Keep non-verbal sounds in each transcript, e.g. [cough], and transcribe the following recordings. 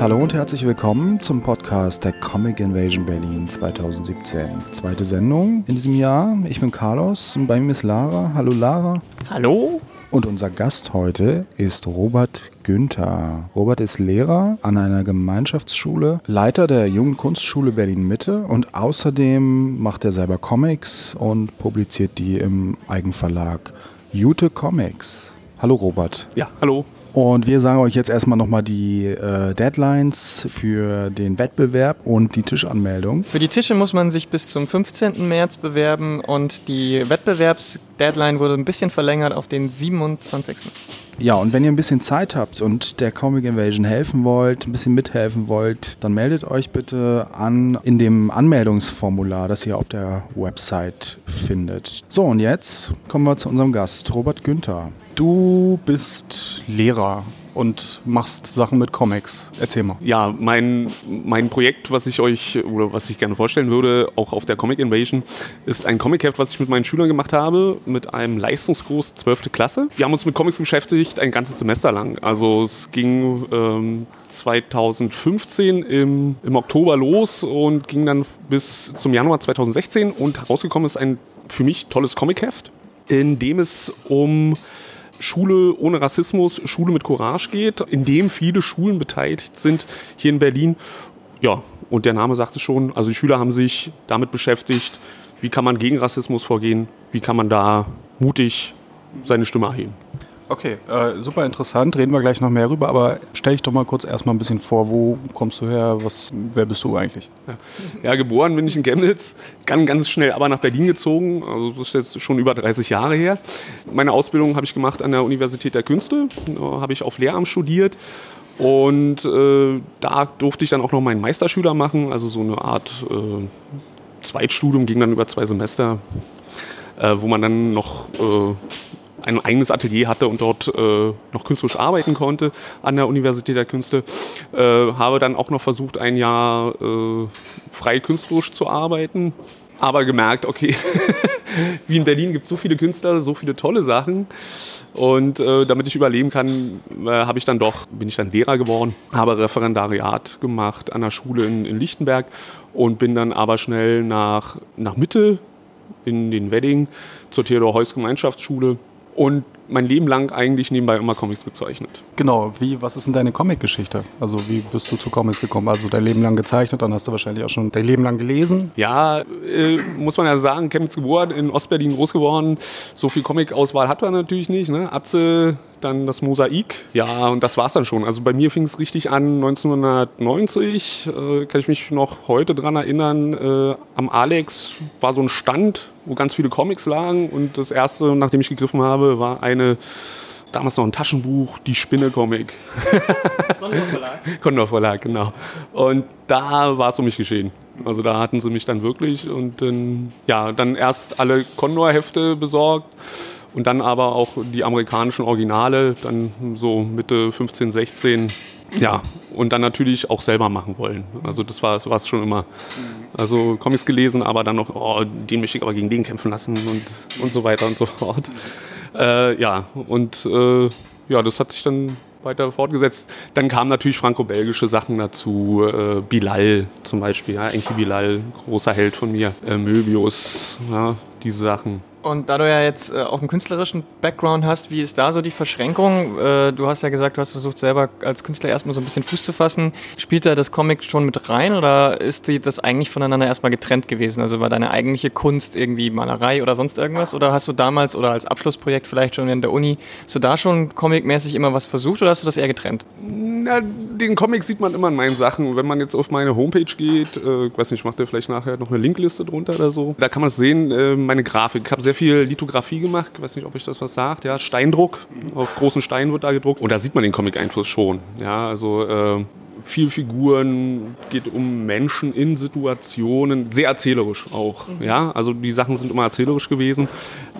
Hallo und herzlich willkommen zum Podcast der Comic Invasion Berlin 2017. Zweite Sendung in diesem Jahr. Ich bin Carlos und bei mir ist Lara. Hallo Lara. Hallo. Und unser Gast heute ist Robert Günther. Robert ist Lehrer an einer Gemeinschaftsschule, Leiter der Jungen Kunstschule Berlin Mitte und außerdem macht er selber Comics und publiziert die im Eigenverlag Jute Comics. Hallo Robert. Ja, hallo. Und wir sagen euch jetzt erstmal nochmal die äh, Deadlines für den Wettbewerb und die Tischanmeldung. Für die Tische muss man sich bis zum 15. März bewerben und die Wettbewerbsdeadline wurde ein bisschen verlängert auf den 27. Ja, und wenn ihr ein bisschen Zeit habt und der Comic Invasion helfen wollt, ein bisschen mithelfen wollt, dann meldet euch bitte an in dem Anmeldungsformular, das ihr auf der Website findet. So, und jetzt kommen wir zu unserem Gast, Robert Günther. Du bist Lehrer und machst Sachen mit Comics. Erzähl mal. Ja, mein, mein Projekt, was ich euch oder was ich gerne vorstellen würde, auch auf der Comic Invasion, ist ein Comic-Heft, was ich mit meinen Schülern gemacht habe, mit einem Leistungskurs 12. Klasse. Wir haben uns mit Comics beschäftigt ein ganzes Semester lang. Also es ging ähm, 2015 im, im Oktober los und ging dann bis zum Januar 2016 und herausgekommen ist ein für mich tolles Comic-Heft, in dem es um Schule ohne Rassismus, Schule mit Courage geht, in dem viele Schulen beteiligt sind hier in Berlin. Ja, und der Name sagt es schon, also die Schüler haben sich damit beschäftigt, wie kann man gegen Rassismus vorgehen, wie kann man da mutig seine Stimme erheben. Okay, äh, super interessant, reden wir gleich noch mehr rüber, aber stell dich doch mal kurz erstmal ein bisschen vor, wo kommst du her, was, wer bist du eigentlich? Ja. ja, geboren bin ich in Chemnitz, ganz, ganz schnell aber nach Berlin gezogen, also das ist jetzt schon über 30 Jahre her. Meine Ausbildung habe ich gemacht an der Universität der Künste, habe ich auf Lehramt studiert. Und äh, da durfte ich dann auch noch meinen Meisterschüler machen, also so eine Art äh, Zweitstudium, ging dann über zwei Semester, äh, wo man dann noch äh, ein eigenes Atelier hatte und dort äh, noch künstlerisch arbeiten konnte an der Universität der Künste. Äh, habe dann auch noch versucht, ein Jahr äh, frei künstlerisch zu arbeiten, aber gemerkt, okay, [laughs] wie in Berlin gibt es so viele Künstler, so viele tolle Sachen. Und äh, damit ich überleben kann, äh, habe ich dann doch, bin ich dann Lehrer geworden, habe Referendariat gemacht an der Schule in, in Lichtenberg und bin dann aber schnell nach, nach Mitte in den Wedding zur Theodor Heuss Gemeinschaftsschule und mein Leben lang eigentlich nebenbei immer Comics gezeichnet. Genau, wie, was ist denn deine Comic-Geschichte? Also wie bist du zu Comics gekommen? Also dein Leben lang gezeichnet, dann hast du wahrscheinlich auch schon dein Leben lang gelesen? Ja, äh, muss man ja sagen, Chemnitz geboren, in Ostberlin groß geworden. So viel Comic-Auswahl hat man natürlich nicht. Ne? Atze, dann das Mosaik. Ja, und das war es dann schon. Also bei mir fing es richtig an 1990. Äh, kann ich mich noch heute dran erinnern. Äh, am Alex war so ein Stand, wo ganz viele Comics lagen. Und das erste, nachdem ich gegriffen habe, war eine damals noch ein Taschenbuch, die Spinne-Comic. Condor Verlag. [laughs] Condor Verlag, genau. Und da war es um mich geschehen. Also da hatten sie mich dann wirklich und dann, ja, dann erst alle Condor-Hefte besorgt und dann aber auch die amerikanischen Originale, dann so Mitte 15, 16. Ja, und dann natürlich auch selber machen wollen. Also das war es schon immer. Also Comics gelesen, aber dann noch, oh, den möchte ich aber gegen den kämpfen lassen und, und so weiter und so fort. Äh, ja, und äh, ja, das hat sich dann weiter fortgesetzt. Dann kamen natürlich franco-belgische Sachen dazu, äh, Bilal zum Beispiel, ja, Enki Bilal, großer Held von mir, äh, Möbius, ja, diese Sachen. Und da du ja jetzt äh, auch einen künstlerischen Background hast, wie ist da so die Verschränkung? Äh, du hast ja gesagt, du hast versucht selber als Künstler erstmal so ein bisschen Fuß zu fassen. Spielt da das Comic schon mit rein oder ist das eigentlich voneinander erstmal getrennt gewesen? Also war deine eigentliche Kunst irgendwie Malerei oder sonst irgendwas? Oder hast du damals oder als Abschlussprojekt vielleicht schon in der Uni, hast du da schon comicmäßig immer was versucht oder hast du das eher getrennt? Na, den Comic sieht man immer in meinen Sachen. Wenn man jetzt auf meine Homepage geht, äh, ich weiß nicht, ich mache dir vielleicht nachher noch eine Linkliste drunter oder so, da kann man es sehen, äh, meine Grafik. Ich habe sehr sehr viel Lithografie gemacht, ich weiß nicht, ob euch das was sagt, ja, Steindruck, auf großen Steinen wird da gedruckt und da sieht man den Comic-Einfluss schon, ja, also äh, viel Figuren, geht um Menschen in Situationen, sehr erzählerisch auch. Mhm. Ja, also die Sachen sind immer erzählerisch gewesen.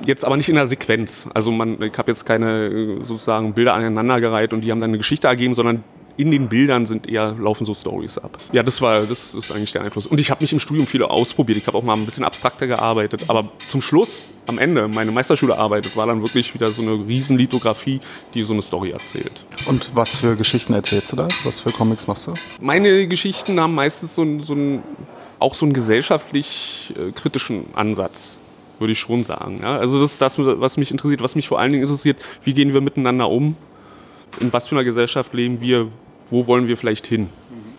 Jetzt aber nicht in der Sequenz. Also man, ich habe jetzt keine sozusagen Bilder aneinandergereiht und die haben dann eine Geschichte ergeben, sondern in den Bildern sind eher, laufen so Stories ab. Ja, das war, das ist eigentlich der Einfluss. Und ich habe mich im Studium viel ausprobiert. Ich habe auch mal ein bisschen abstrakter gearbeitet. Aber zum Schluss, am Ende, meine Meisterschule arbeitet, war dann wirklich wieder so eine riesen Lithografie, die so eine Story erzählt. Und was für Geschichten erzählst du da? Was für Comics machst du? Meine Geschichten haben meistens so, so ein, auch so einen gesellschaftlich äh, kritischen Ansatz würde ich schon sagen. Ja? Also das ist das, was mich interessiert, was mich vor allen Dingen interessiert, wie gehen wir miteinander um, in was für einer Gesellschaft leben wir, wo wollen wir vielleicht hin?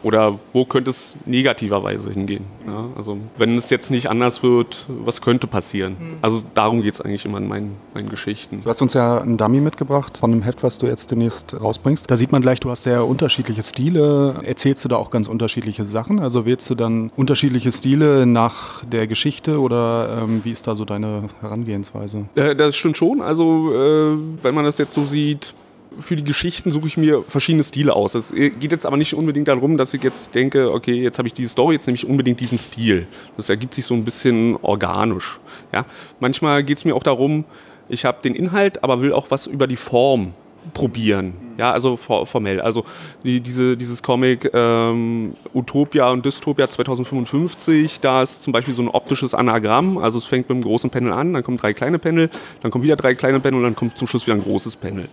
Oder wo könnte es negativerweise hingehen? Ja, also wenn es jetzt nicht anders wird, was könnte passieren? Mhm. Also darum geht es eigentlich immer in meinen, meinen, Geschichten. Du hast uns ja einen Dummy mitgebracht von einem Heft, was du jetzt demnächst rausbringst. Da sieht man gleich, du hast sehr unterschiedliche Stile. Erzählst du da auch ganz unterschiedliche Sachen? Also wählst du dann unterschiedliche Stile nach der Geschichte oder ähm, wie ist da so deine Herangehensweise? Äh, das stimmt schon. Also äh, wenn man das jetzt so sieht, für die Geschichten suche ich mir verschiedene Stile aus. Es geht jetzt aber nicht unbedingt darum, dass ich jetzt denke, okay, jetzt habe ich diese Story, jetzt nehme ich unbedingt diesen Stil. Das ergibt sich so ein bisschen organisch. Ja? Manchmal geht es mir auch darum, ich habe den Inhalt, aber will auch was über die Form probieren. Ja, also formell. Also die, diese, dieses Comic ähm, Utopia und Dystopia 2055, da ist zum Beispiel so ein optisches Anagramm. Also es fängt mit einem großen Panel an, dann kommen drei kleine Panel, dann kommen wieder drei kleine Panel und dann kommt zum Schluss wieder ein großes Panel.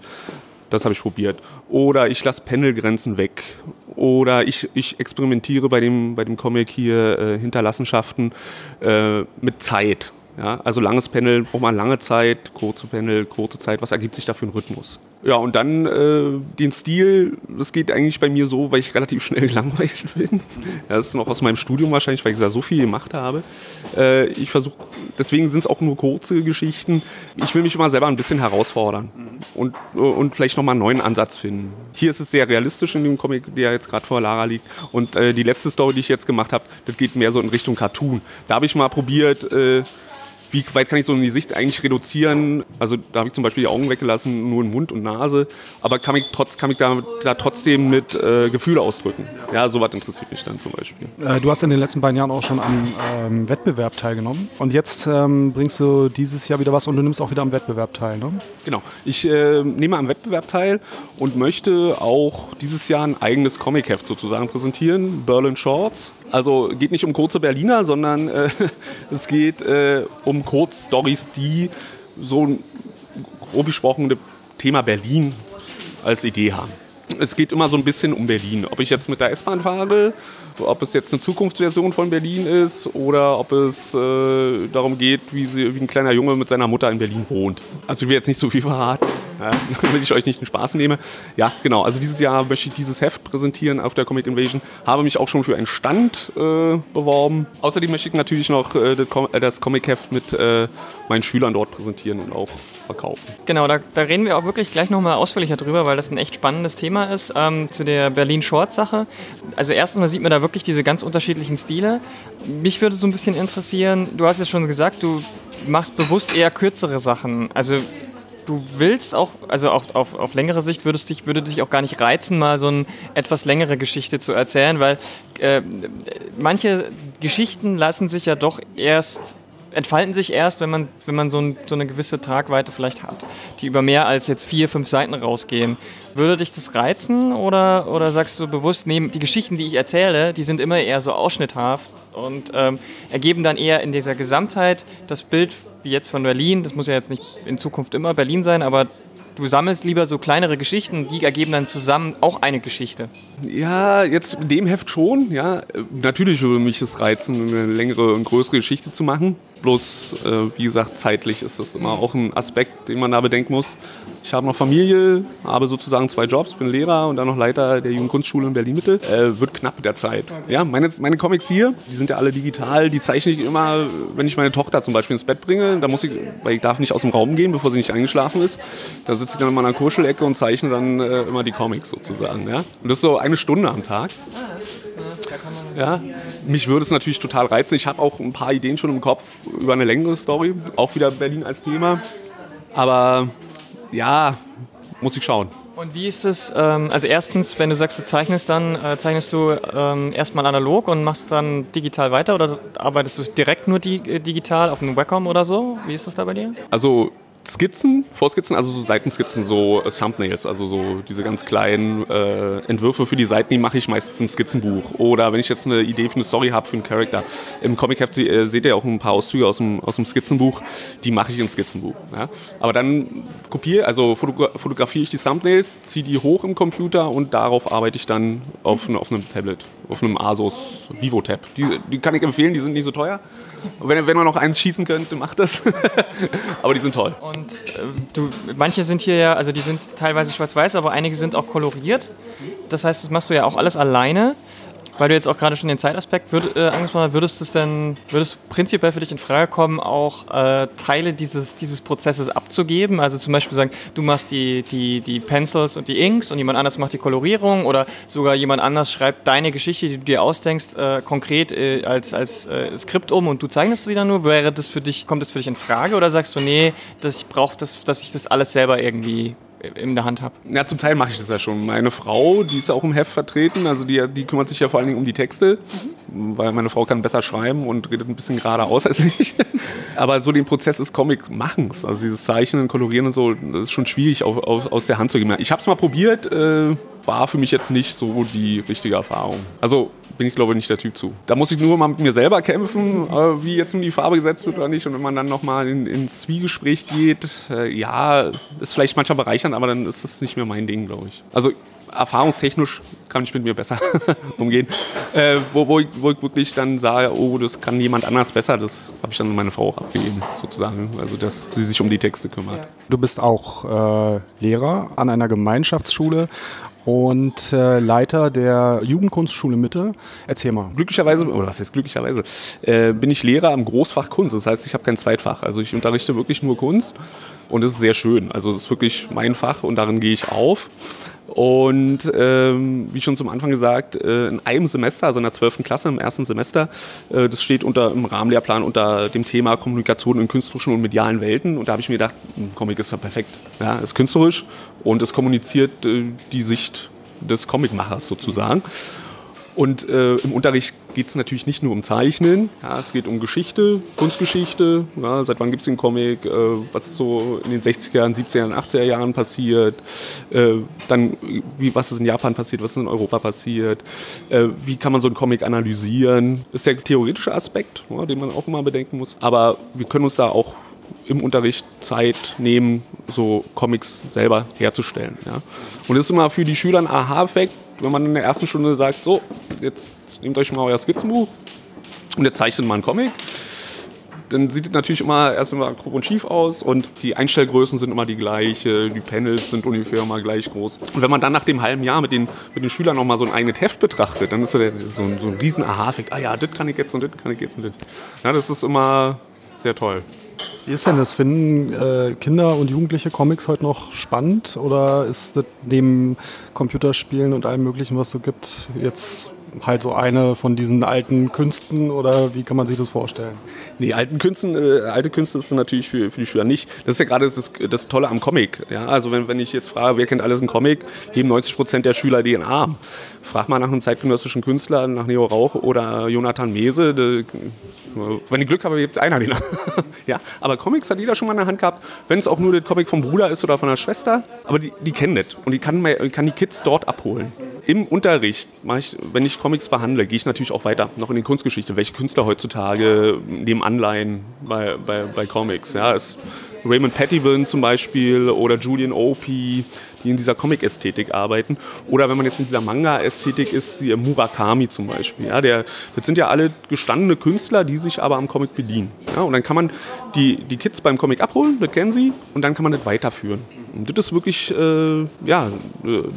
Das habe ich probiert. Oder ich lasse Panelgrenzen weg. Oder ich, ich experimentiere bei dem, bei dem Comic hier äh, Hinterlassenschaften äh, mit Zeit. Ja, also langes Panel braucht man lange Zeit, kurze Panel, kurze Zeit. Was ergibt sich da für ein Rhythmus? Ja, und dann äh, den Stil, das geht eigentlich bei mir so, weil ich relativ schnell [laughs] gelangweilt bin. Das ist noch aus meinem Studium wahrscheinlich, weil ich da so viel gemacht habe. Äh, ich versuche, deswegen sind es auch nur kurze Geschichten. Ich will mich immer selber ein bisschen herausfordern und, und vielleicht nochmal einen neuen Ansatz finden. Hier ist es sehr realistisch in dem Comic, der jetzt gerade vor Lara liegt. Und äh, die letzte Story, die ich jetzt gemacht habe, das geht mehr so in Richtung Cartoon. Da habe ich mal probiert, äh, wie weit kann ich so in die Sicht eigentlich reduzieren? Also da habe ich zum Beispiel die Augen weggelassen, nur in Mund und Nase, aber kann ich, trotz, kann ich da, da trotzdem mit äh, Gefühle ausdrücken? Ja, sowas interessiert mich dann zum Beispiel. Äh, du hast in den letzten beiden Jahren auch schon am ähm, Wettbewerb teilgenommen und jetzt ähm, bringst du dieses Jahr wieder was und du nimmst auch wieder am Wettbewerb teil, ne? Genau, ich äh, nehme am Wettbewerb teil und möchte auch dieses Jahr ein eigenes Comic-Heft sozusagen präsentieren, Berlin Shorts. Also geht nicht um kurze Berliner, sondern äh, [laughs] es geht äh, um Kurzstories, die so ein grob gesprochen Thema Berlin als Idee haben. Es geht immer so ein bisschen um Berlin. Ob ich jetzt mit der S-Bahn fahre, ob es jetzt eine Zukunftsversion von Berlin ist oder ob es äh, darum geht, wie, sie, wie, ein kleiner Junge mit seiner Mutter in Berlin wohnt. Also ich will jetzt nicht so viel verraten, [laughs] damit ich euch nicht den Spaß nehme. Ja, genau. Also dieses Jahr möchte ich dieses Heft präsentieren auf der Comic Invasion. Habe mich auch schon für einen Stand äh, beworben. Außerdem möchte ich natürlich noch äh, das Comic-Heft mit äh, meinen Schülern dort präsentieren und auch verkaufen. Genau, da, da reden wir auch wirklich gleich nochmal ausführlicher drüber, weil das ein echt spannendes Thema ist ähm, zu der Berlin-Short-Sache. Also erstens mal sieht man da wirklich diese ganz unterschiedlichen Stile. Mich würde so ein bisschen interessieren, du hast ja schon gesagt, du machst bewusst eher kürzere Sachen. Also du willst auch, also auf, auf, auf längere Sicht würdest dich, würde dich auch gar nicht reizen, mal so eine etwas längere Geschichte zu erzählen, weil äh, manche Geschichten lassen sich ja doch erst entfalten sich erst, wenn man, wenn man so, ein, so, eine gewisse Tragweite vielleicht hat, die über mehr als jetzt vier, fünf Seiten rausgehen. Würde dich das reizen oder, oder sagst du bewusst, nee, die Geschichten, die ich erzähle, die sind immer eher so ausschnitthaft und ähm, ergeben dann eher in dieser Gesamtheit das Bild wie jetzt von Berlin, das muss ja jetzt nicht in Zukunft immer Berlin sein, aber du sammelst lieber so kleinere Geschichten, die ergeben dann zusammen auch eine Geschichte. Ja, jetzt in dem Heft schon, ja. Natürlich würde mich es reizen, eine längere und größere Geschichte zu machen. Bloß, äh, wie gesagt, zeitlich ist das immer auch ein Aspekt, den man da bedenken muss. Ich habe noch Familie, habe sozusagen zwei Jobs, bin Lehrer und dann noch Leiter der Jugendkunstschule in Berlin-Mitte. Äh, wird knapp mit der Zeit. Ja, meine, meine Comics hier, die sind ja alle digital, die zeichne ich immer, wenn ich meine Tochter zum Beispiel ins Bett bringe. Da muss ich, weil ich darf nicht aus dem Raum gehen, bevor sie nicht eingeschlafen ist. Da sitze ich dann in meiner Kurschelecke und zeichne dann äh, immer die Comics sozusagen. Ja? Und das ist so eine Stunde am Tag. Ja, mich würde es natürlich total reizen. Ich habe auch ein paar Ideen schon im Kopf über eine längere Story. Auch wieder Berlin als Thema. Aber ja, muss ich schauen. Und wie ist es, ähm, also erstens, wenn du sagst, du zeichnest, dann äh, zeichnest du ähm, erstmal analog und machst dann digital weiter oder arbeitest du direkt nur di digital auf einem Wacom oder so? Wie ist das da bei dir? Also Skizzen, Vorskizzen, also so Seitenskizzen, so äh, Thumbnails, also so diese ganz kleinen äh, Entwürfe für die Seiten, die mache ich meistens im Skizzenbuch. Oder wenn ich jetzt eine Idee für eine Story habe, für einen Charakter. Im Comic ihr, äh, seht ihr auch ein paar Auszüge aus dem, aus dem Skizzenbuch, die mache ich ins Skizzenbuch. Ja? Aber dann kopiere, also fotogra fotografiere ich die Thumbnails, ziehe die hoch im Computer und darauf arbeite ich dann auf, auf einem Tablet, auf einem Asus VivoTab. Die, die kann ich empfehlen, die sind nicht so teuer. Wenn, wenn man noch eins schießen könnte, macht das. [laughs] aber die sind toll. Und äh, du, manche sind hier ja, also die sind teilweise schwarz-weiß, aber einige sind auch koloriert. Das heißt, das machst du ja auch alles alleine. Weil du jetzt auch gerade schon den Zeitaspekt würd, äh, angesprochen hast, würdest es denn, würdest prinzipiell für dich in Frage kommen, auch äh, Teile dieses, dieses Prozesses abzugeben? Also zum Beispiel sagen, du machst die, die, die Pencils und die Inks und jemand anders macht die Kolorierung oder sogar jemand anders schreibt deine Geschichte, die du dir ausdenkst, äh, konkret äh, als, als äh, Skript um und du zeichnest sie dann nur. Wäre das für dich, kommt das für dich in Frage oder sagst du, nee, dass ich brauche das, dass ich das alles selber irgendwie in der Hand habe? Ja, zum Teil mache ich das ja schon. Meine Frau, die ist ja auch im Heft vertreten, also die, die kümmert sich ja vor allen Dingen um die Texte, mhm. weil meine Frau kann besser schreiben und redet ein bisschen geradeaus als ich. [laughs] Aber so den Prozess des Comic-Machens, also dieses Zeichnen, Kolorieren und so, das ist schon schwierig auf, auf, aus der Hand zu geben. Ich habe es mal probiert, äh, war für mich jetzt nicht so die richtige Erfahrung. Also bin ich glaube ich nicht der Typ zu. Da muss ich nur mal mit mir selber kämpfen, äh, wie jetzt nun die Farbe gesetzt wird oder nicht. Und wenn man dann nochmal in, ins Zwiegespräch geht, äh, ja, ist vielleicht manchmal bereichernd, aber dann ist das nicht mehr mein Ding, glaube ich. Also erfahrungstechnisch kann ich mit mir besser [laughs] umgehen. Äh, wo, wo, ich, wo, ich, wirklich dann sage, oh, das kann jemand anders besser, das habe ich dann an meine Frau auch abgegeben, sozusagen. Also, dass sie sich um die Texte kümmert. Du bist auch äh, Lehrer an einer Gemeinschaftsschule und äh, Leiter der Jugendkunstschule Mitte. Erzähl mal. Glücklicherweise, oder was heißt glücklicherweise, äh, bin ich Lehrer am Großfach Kunst. Das heißt, ich habe kein Zweitfach. Also ich unterrichte wirklich nur Kunst und das ist sehr schön. Also das ist wirklich mein Fach und darin gehe ich auf. Und ähm, wie schon zum Anfang gesagt, äh, in einem Semester, also in der 12. Klasse, im ersten Semester, äh, das steht unter, im Rahmenlehrplan unter dem Thema Kommunikation in künstlerischen und medialen Welten. Und da habe ich mir gedacht, ein hm, Comic ist ja perfekt. Ja, ist künstlerisch und es kommuniziert äh, die Sicht des Comicmachers sozusagen. Und äh, im Unterricht geht es natürlich nicht nur um Zeichnen, ja, es geht um Geschichte, Kunstgeschichte, ja, seit wann gibt es den Comic, äh, was ist so in den 60er, 70er, 80er Jahren passiert, äh, dann wie, was ist in Japan passiert, was ist in Europa passiert, äh, wie kann man so einen Comic analysieren, ist der theoretische Aspekt, ja, den man auch immer bedenken muss, aber wir können uns da auch im Unterricht Zeit nehmen, so Comics selber herzustellen. Ja. Und das ist immer für die Schüler ein Aha-Effekt, wenn man in der ersten Stunde sagt, so, jetzt nehmt euch mal euer Skizzenbuch und jetzt zeichnet mal einen Comic. Dann sieht es natürlich immer erst immer grob und schief aus und die Einstellgrößen sind immer die gleiche, die Panels sind ungefähr immer gleich groß. Und wenn man dann nach dem halben Jahr mit den, mit den Schülern nochmal so ein eigenes Heft betrachtet, dann ist so, der, so, ein, so ein riesen Aha-Effekt. Ah ja, das kann ich jetzt und das kann ich jetzt und das. Ja, das ist immer sehr toll. Wie ist denn das? Finden äh, Kinder und Jugendliche Comics heute noch spannend oder ist das neben Computerspielen und allem Möglichen, was es so gibt, jetzt halt so eine von diesen alten Künsten oder wie kann man sich das vorstellen? Nee, alten Künsten, äh, alte Künste ist natürlich für, für die Schüler nicht. Das ist ja gerade das, das Tolle am Comic. Ja? Also wenn, wenn ich jetzt frage, wer kennt alles einen Comic, heben 90 Prozent der Schüler den Arm. Frag mal nach einem zeitgenössischen Künstler, nach Neo Rauch oder Jonathan Mese. De, wenn ich Glück habe, hebt einer den Arm. [laughs] ja? Aber Comics hat jeder schon mal in der Hand gehabt, wenn es auch nur der Comic vom Bruder ist oder von der Schwester. Aber die, die kennen das und die kann, kann die Kids dort abholen. Im Unterricht, ich, wenn ich Comics behandle, gehe ich natürlich auch weiter, noch in die Kunstgeschichte. Welche Künstler heutzutage nehmen Anleihen bei, bei, bei Comics? Ja, ist Raymond Pettibone zum Beispiel oder Julian Opie, die in dieser Comic-Ästhetik arbeiten. Oder wenn man jetzt in dieser Manga-Ästhetik ist, die Murakami zum Beispiel. Ja, der, das sind ja alle gestandene Künstler, die sich aber am Comic bedienen. Ja, und dann kann man die, die Kids beim Comic abholen, das kennen sie, und dann kann man das weiterführen. Und das ist wirklich, äh, ja,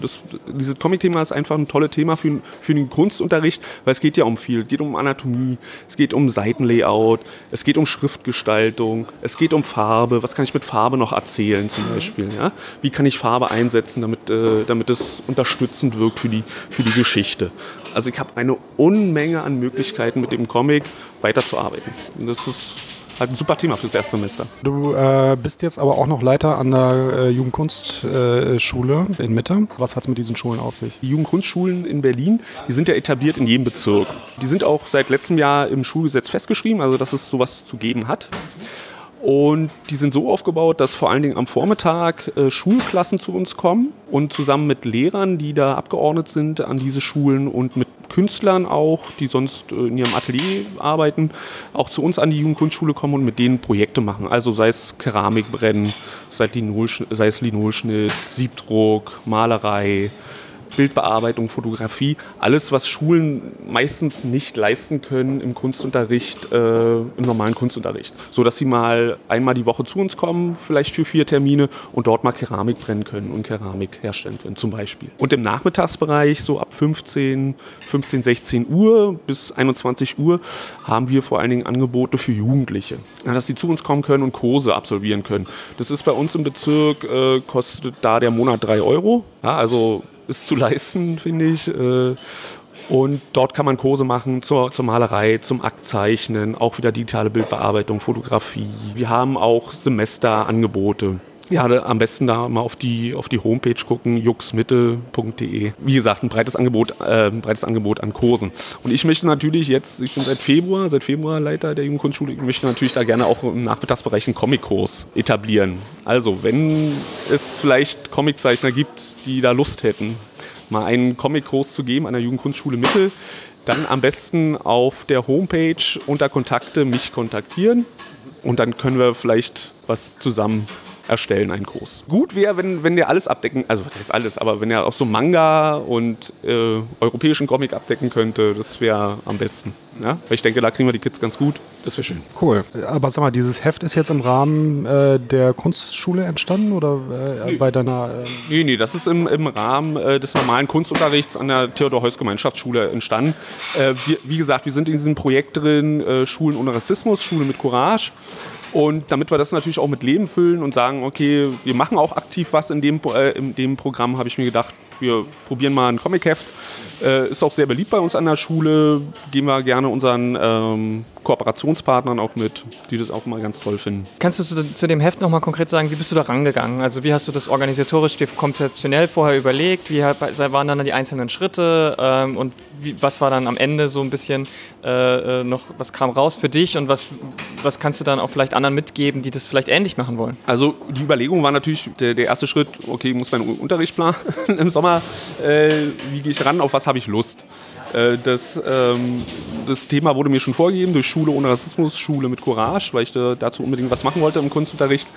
das, dieses Comic-Thema ist einfach ein tolles Thema für, für den Kunstunterricht, weil es geht ja um viel. Es geht um Anatomie, es geht um Seitenlayout, es geht um Schriftgestaltung, es geht um Farbe. Was kann ich mit Farbe noch erzählen zum Beispiel? Ja? Wie kann ich Farbe einsetzen, damit, äh, damit es unterstützend wirkt für die, für die Geschichte? Also ich habe eine Unmenge an Möglichkeiten mit dem Comic weiterzuarbeiten. Und das ist halt ein super Thema fürs erste Semester. Du äh, bist jetzt aber auch noch Leiter an der äh, Jugendkunstschule äh, in Mitte. Was hat es mit diesen Schulen auf sich? Die Jugendkunstschulen in Berlin, die sind ja etabliert in jedem Bezirk. Die sind auch seit letztem Jahr im Schulgesetz festgeschrieben, also dass es sowas zu geben hat. Und die sind so aufgebaut, dass vor allen Dingen am Vormittag äh, Schulklassen zu uns kommen und zusammen mit Lehrern, die da abgeordnet sind an diese Schulen und mit Künstlern auch, die sonst äh, in ihrem Atelier arbeiten, auch zu uns an die Jugendkunstschule kommen und mit denen Projekte machen. Also sei es Keramikbrennen, sei es Linolschnitt, Siebdruck, Malerei, Bildbearbeitung, Fotografie, alles, was Schulen meistens nicht leisten können im Kunstunterricht, äh, im normalen Kunstunterricht. So dass sie mal einmal die Woche zu uns kommen, vielleicht für vier Termine und dort mal Keramik brennen können und Keramik herstellen können, zum Beispiel. Und im Nachmittagsbereich, so ab 15, 15, 16 Uhr bis 21 Uhr, haben wir vor allen Dingen Angebote für Jugendliche, dass sie zu uns kommen können und Kurse absolvieren können. Das ist bei uns im Bezirk, äh, kostet da der Monat 3 Euro. Ja, also ist zu leisten, finde ich. Äh, und dort kann man Kurse machen zur, zur Malerei, zum Aktzeichnen, auch wieder digitale Bildbearbeitung, Fotografie. Wir haben auch Semesterangebote. Ja, am besten da mal auf die, auf die Homepage gucken, juxmitte.de. Wie gesagt, ein breites Angebot, äh, breites Angebot an Kursen. Und ich möchte natürlich jetzt, ich bin seit Februar, seit Februar Leiter der Jugendkunstschule, ich möchte natürlich da gerne auch im Nachmittagsbereich einen Comic-Kurs etablieren. Also, wenn es vielleicht Comiczeichner gibt, die da Lust hätten, mal einen Comic-Kurs zu geben an der Jugendkunstschule Mitte, dann am besten auf der Homepage unter Kontakte mich kontaktieren und dann können wir vielleicht was zusammen erstellen, einen Kurs. Gut wäre, wenn, wenn der alles abdecken, also das ist alles, aber wenn er auch so Manga und äh, europäischen Comic abdecken könnte, das wäre am besten. Ja? Weil ich denke, da kriegen wir die Kids ganz gut. Das wäre schön. Cool. Aber sag mal, dieses Heft ist jetzt im Rahmen äh, der Kunstschule entstanden oder äh, nee. bei deiner. Äh nee, nee, das ist im, im Rahmen äh, des normalen Kunstunterrichts an der Theodor-Heuss-Gemeinschaftsschule entstanden. Äh, wir, wie gesagt, wir sind in diesem Projekt drin, äh, Schulen ohne Rassismus, Schule mit Courage. Und damit wir das natürlich auch mit Leben füllen und sagen, okay, wir machen auch aktiv was in dem, äh, in dem Programm, habe ich mir gedacht, wir probieren mal ein Comic-Heft. Äh, ist auch sehr beliebt bei uns an der Schule. Gehen wir gerne unseren ähm, Kooperationspartnern auch mit, die das auch mal ganz toll finden. Kannst du zu, zu dem Heft nochmal konkret sagen, wie bist du da rangegangen? Also wie hast du das organisatorisch, konzeptionell vorher überlegt? Wie waren dann die einzelnen Schritte? Ähm, und wie, was war dann am Ende so ein bisschen äh, äh, noch, was kam raus für dich und was, was kannst du dann auch vielleicht anderen mitgeben, die das vielleicht ähnlich machen wollen? Also die Überlegung war natürlich der, der erste Schritt, okay, ich muss meinen Unterricht planen [laughs] im Sommer. Äh, wie gehe ich ran, auf was habe ich Lust? Äh, das, ähm, das Thema wurde mir schon vorgegeben durch Schule ohne Rassismus, Schule mit Courage, weil ich da, dazu unbedingt was machen wollte im Kunstunterricht.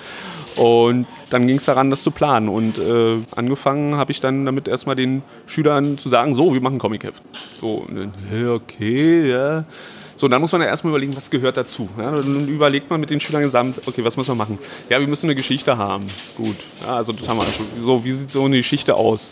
Und dann ging es daran, das zu planen. Und äh, angefangen habe ich dann damit erstmal den Schülern zu sagen, so, wir machen Comic-Heft. So, okay, ja. So, dann muss man ja erstmal überlegen, was gehört dazu. Ja, dann überlegt man mit den Schülern gesamt, okay, was muss man machen? Ja, wir müssen eine Geschichte haben. Gut, ja, also das haben wir schon. So, wie sieht so eine Geschichte aus?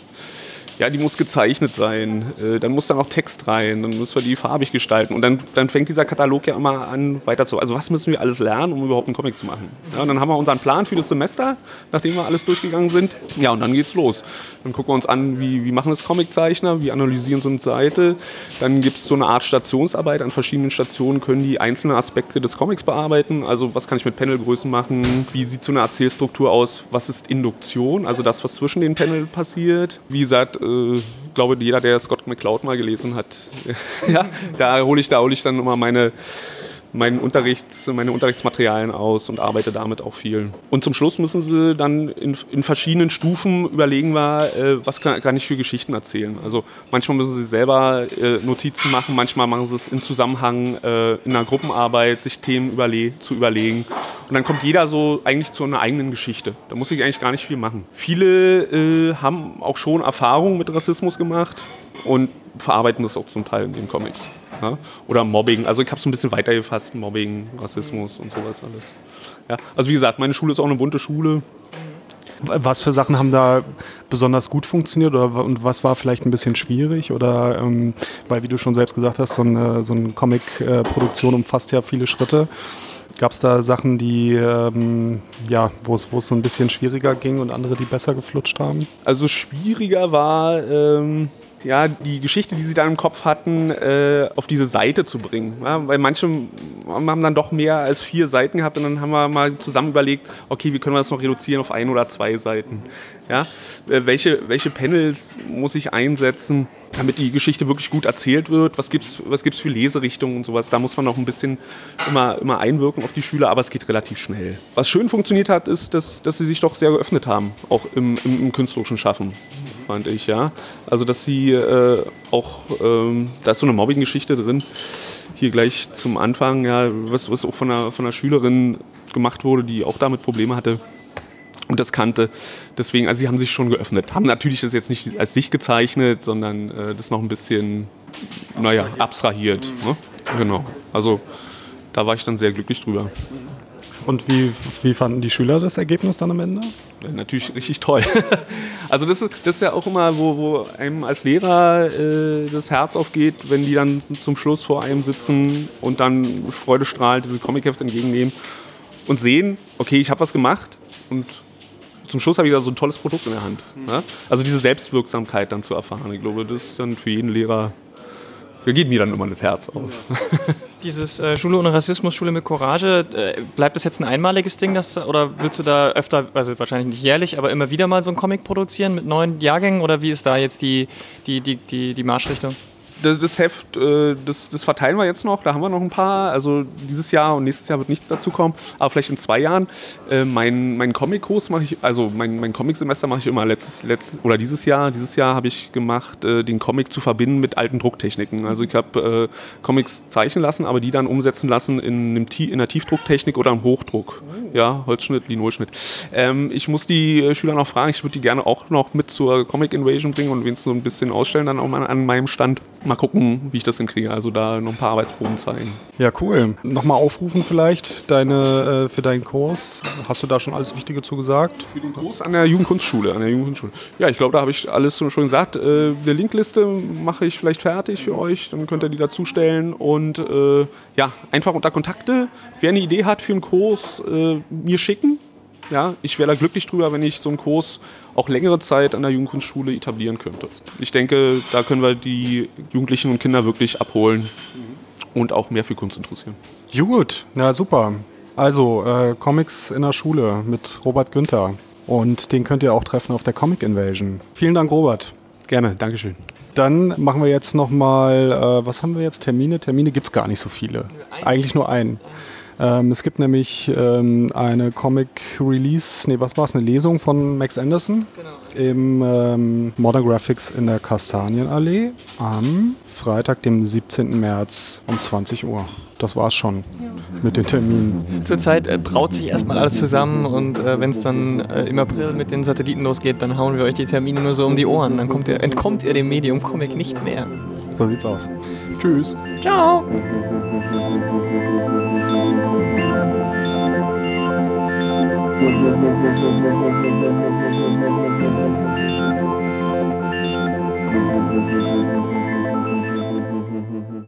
Ja, die muss gezeichnet sein, äh, dann muss da noch Text rein, dann müssen wir die farbig gestalten und dann, dann fängt dieser Katalog ja immer an weiter zu. Also was müssen wir alles lernen, um überhaupt einen Comic zu machen? Ja, und dann haben wir unseren Plan für das Semester, nachdem wir alles durchgegangen sind. Ja, und dann geht's los. Dann gucken wir uns an, wie, wie machen das Comiczeichner, wie analysieren so eine Seite. Dann gibt es so eine Art Stationsarbeit. An verschiedenen Stationen können die einzelnen Aspekte des Comics bearbeiten. Also was kann ich mit Panelgrößen machen? Wie sieht so eine Erzählstruktur aus? Was ist Induktion? Also das, was zwischen den Panel passiert. Wie gesagt, äh, glaube, jeder, der Scott McCloud mal gelesen hat, [laughs] ja, da hole ich, hol ich dann immer meine meinen Unterrichts, meine Unterrichtsmaterialien aus und arbeite damit auch viel. Und zum Schluss müssen sie dann in, in verschiedenen Stufen überlegen, wir, äh, was kann, kann, ich für Geschichten erzählen. Also manchmal müssen sie selber äh, Notizen machen, manchmal machen sie es in Zusammenhang äh, in einer Gruppenarbeit, sich Themen überle zu überlegen. Und dann kommt jeder so eigentlich zu einer eigenen Geschichte. Da muss ich eigentlich gar nicht viel machen. Viele äh, haben auch schon Erfahrungen mit Rassismus gemacht und verarbeiten das auch zum Teil in den Comics. Ja? Oder Mobbing. Also ich habe es ein bisschen weitergefasst, Mobbing, Rassismus und sowas alles. Ja? Also wie gesagt, meine Schule ist auch eine bunte Schule. Was für Sachen haben da besonders gut funktioniert oder und was war vielleicht ein bisschen schwierig? Oder ähm, weil, wie du schon selbst gesagt hast, so eine, so eine Comic-Produktion umfasst ja viele Schritte. Gab es da Sachen, die ähm, ja, wo es so ein bisschen schwieriger ging und andere, die besser geflutscht haben? Also schwieriger war ähm, ja, die Geschichte, die sie da im Kopf hatten, äh, auf diese Seite zu bringen. Ja, weil manche haben dann doch mehr als vier Seiten gehabt und dann haben wir mal zusammen überlegt, okay, wie können wir das noch reduzieren auf ein oder zwei Seiten? Ja, äh, welche, welche Panels muss ich einsetzen? damit die Geschichte wirklich gut erzählt wird. Was gibt es was gibt's für Leserichtungen und sowas? Da muss man noch ein bisschen immer, immer einwirken auf die Schüler, aber es geht relativ schnell. Was schön funktioniert hat, ist, dass, dass sie sich doch sehr geöffnet haben, auch im, im, im künstlerischen Schaffen, fand ich, ja. Also, dass sie äh, auch, ähm, da ist so eine Mobbing-Geschichte drin, hier gleich zum Anfang, ja, was, was auch von einer, von einer Schülerin gemacht wurde, die auch damit Probleme hatte und das kannte. Deswegen, also sie haben sich schon geöffnet. Haben natürlich das jetzt nicht als sich gezeichnet, sondern äh, das noch ein bisschen, naja, abstrahiert. Ne? Genau. Also da war ich dann sehr glücklich drüber. Und wie, wie fanden die Schüler das Ergebnis dann am Ende? Ja, natürlich richtig toll. [laughs] also das ist, das ist ja auch immer, wo, wo einem als Lehrer äh, das Herz aufgeht, wenn die dann zum Schluss vor einem sitzen und dann freudestrahlend diese Comicheft entgegennehmen und sehen, okay, ich habe was gemacht und zum Schluss habe ich da so ein tolles Produkt in der Hand. Mhm. Ne? Also diese Selbstwirksamkeit dann zu erfahren, ich glaube, das ist dann für jeden Lehrer, da geht mir dann immer das Herz auf. Dieses äh, Schule ohne Rassismus, Schule mit Courage, äh, bleibt das jetzt ein einmaliges Ding, das, oder willst du da öfter, also wahrscheinlich nicht jährlich, aber immer wieder mal so ein Comic produzieren mit neuen Jahrgängen oder wie ist da jetzt die, die, die, die, die Marschrichtung? Das, das Heft, äh, das, das, verteilen wir jetzt noch. Da haben wir noch ein paar. Also dieses Jahr und nächstes Jahr wird nichts dazu kommen. Aber vielleicht in zwei Jahren. Äh, mein mein Comic-Kurs mache ich, also mein, mein Comic-Semester mache ich immer letztes, letztes oder dieses Jahr. Dieses Jahr habe ich gemacht, äh, den Comic zu verbinden mit alten Drucktechniken. Also ich habe Comics zeichnen lassen, aber die dann umsetzen lassen in, einem, in einer Tiefdrucktechnik oder im Hochdruck. Ja, Holzschnitt, Linolschnitt. Ähm, ich muss die Schüler noch fragen. Ich würde die gerne auch noch mit zur Comic Invasion bringen und wenigstens so ein bisschen ausstellen dann auch mal an meinem Stand mal gucken, wie ich das hinkriege. Also da noch ein paar Arbeitsproben zeigen. Ja, cool. Nochmal aufrufen vielleicht deine, äh, für deinen Kurs. Hast du da schon alles Wichtige zu gesagt? Für den Kurs an der Jugendkunstschule. An der Jugendkunstschule. Ja, ich glaube, da habe ich alles schon gesagt. Äh, eine Linkliste mache ich vielleicht fertig für euch. Dann könnt ihr die dazustellen. Und äh, ja, einfach unter Kontakte. Wer eine Idee hat für einen Kurs, äh, mir schicken. Ja, ich wäre da glücklich drüber, wenn ich so einen Kurs auch längere Zeit an der Jugendkunstschule etablieren könnte. Ich denke, da können wir die Jugendlichen und Kinder wirklich abholen und auch mehr für Kunst interessieren. Gut, na super. Also äh, Comics in der Schule mit Robert Günther. Und den könnt ihr auch treffen auf der Comic Invasion. Vielen Dank, Robert. Gerne, Dankeschön. Dann machen wir jetzt nochmal, äh, was haben wir jetzt? Termine? Termine gibt es gar nicht so viele. Eigentlich nur einen. Ähm, es gibt nämlich ähm, eine Comic-Release, nee, was war es, eine Lesung von Max Anderson genau. im ähm, Modern Graphics in der Kastanienallee am Freitag, dem 17. März um 20 Uhr. Das war's schon ja. mit den Terminen. Zurzeit äh, braut sich erstmal alles zusammen und äh, wenn es dann äh, im April mit den Satelliten losgeht, dann hauen wir euch die Termine nur so um die Ohren. Dann ihr, entkommt ihr dem Medium Comic nicht mehr. So sieht's aus. Tschüss. Ciao. Thank you.